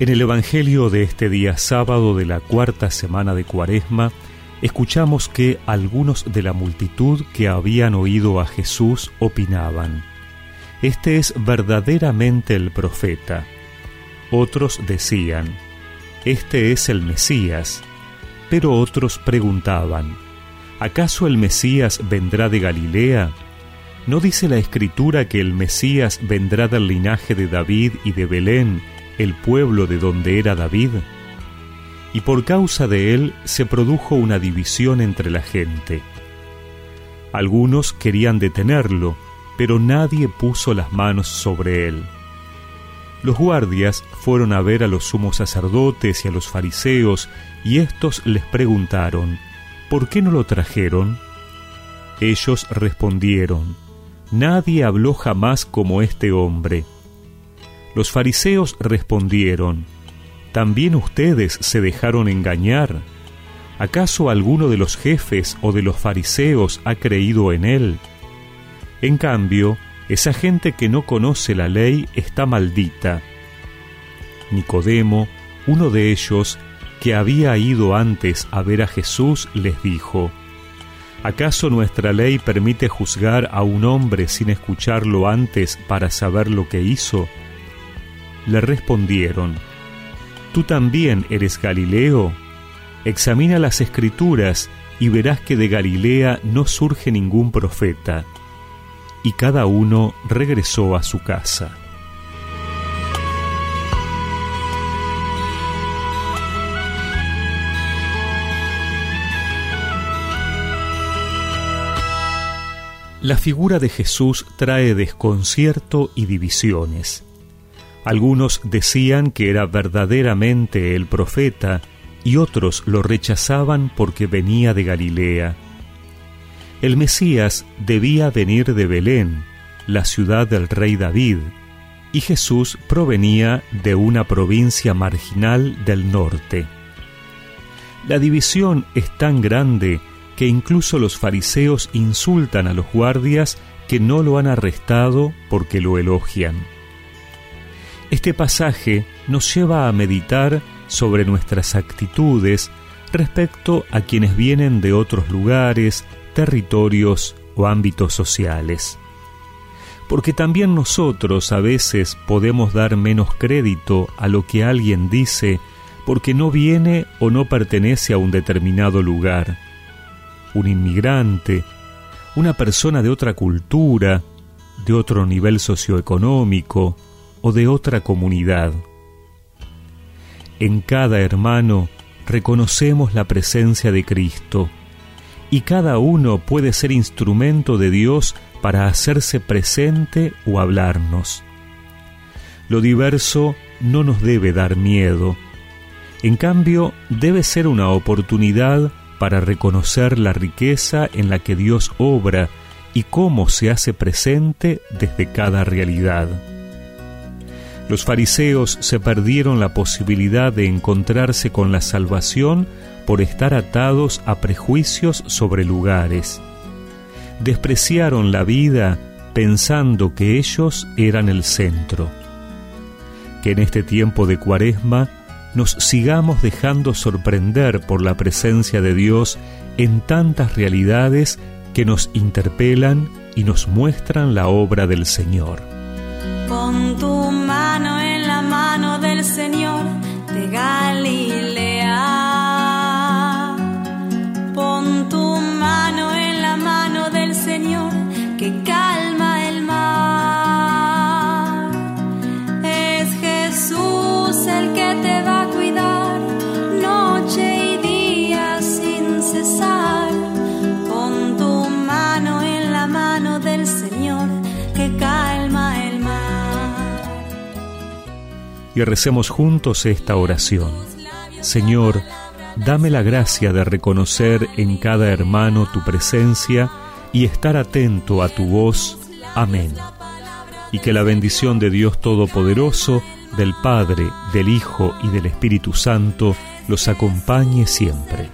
En el Evangelio de este día sábado de la cuarta semana de Cuaresma, escuchamos que algunos de la multitud que habían oído a Jesús opinaban, Este es verdaderamente el profeta. Otros decían, Este es el Mesías. Pero otros preguntaban, ¿acaso el Mesías vendrá de Galilea? ¿No dice la Escritura que el Mesías vendrá del linaje de David y de Belén, el pueblo de donde era David, y por causa de él se produjo una división entre la gente. Algunos querían detenerlo, pero nadie puso las manos sobre él. Los guardias fueron a ver a los sumos sacerdotes y a los fariseos, y éstos les preguntaron, ¿por qué no lo trajeron? Ellos respondieron, Nadie habló jamás como este hombre. Los fariseos respondieron, ¿también ustedes se dejaron engañar? ¿Acaso alguno de los jefes o de los fariseos ha creído en él? En cambio, esa gente que no conoce la ley está maldita. Nicodemo, uno de ellos, que había ido antes a ver a Jesús, les dijo, ¿acaso nuestra ley permite juzgar a un hombre sin escucharlo antes para saber lo que hizo? Le respondieron, ¿Tú también eres Galileo? Examina las escrituras y verás que de Galilea no surge ningún profeta. Y cada uno regresó a su casa. La figura de Jesús trae desconcierto y divisiones. Algunos decían que era verdaderamente el profeta y otros lo rechazaban porque venía de Galilea. El Mesías debía venir de Belén, la ciudad del rey David, y Jesús provenía de una provincia marginal del norte. La división es tan grande que incluso los fariseos insultan a los guardias que no lo han arrestado porque lo elogian. Este pasaje nos lleva a meditar sobre nuestras actitudes respecto a quienes vienen de otros lugares, territorios o ámbitos sociales. Porque también nosotros a veces podemos dar menos crédito a lo que alguien dice porque no viene o no pertenece a un determinado lugar. Un inmigrante, una persona de otra cultura, de otro nivel socioeconómico, o de otra comunidad. En cada hermano reconocemos la presencia de Cristo y cada uno puede ser instrumento de Dios para hacerse presente o hablarnos. Lo diverso no nos debe dar miedo, en cambio debe ser una oportunidad para reconocer la riqueza en la que Dios obra y cómo se hace presente desde cada realidad. Los fariseos se perdieron la posibilidad de encontrarse con la salvación por estar atados a prejuicios sobre lugares. Despreciaron la vida pensando que ellos eran el centro. Que en este tiempo de cuaresma nos sigamos dejando sorprender por la presencia de Dios en tantas realidades que nos interpelan y nos muestran la obra del Señor. Tu y recemos juntos esta oración. Señor, dame la gracia de reconocer en cada hermano tu presencia y estar atento a tu voz. Amén. Y que la bendición de Dios Todopoderoso, del Padre, del Hijo y del Espíritu Santo los acompañe siempre.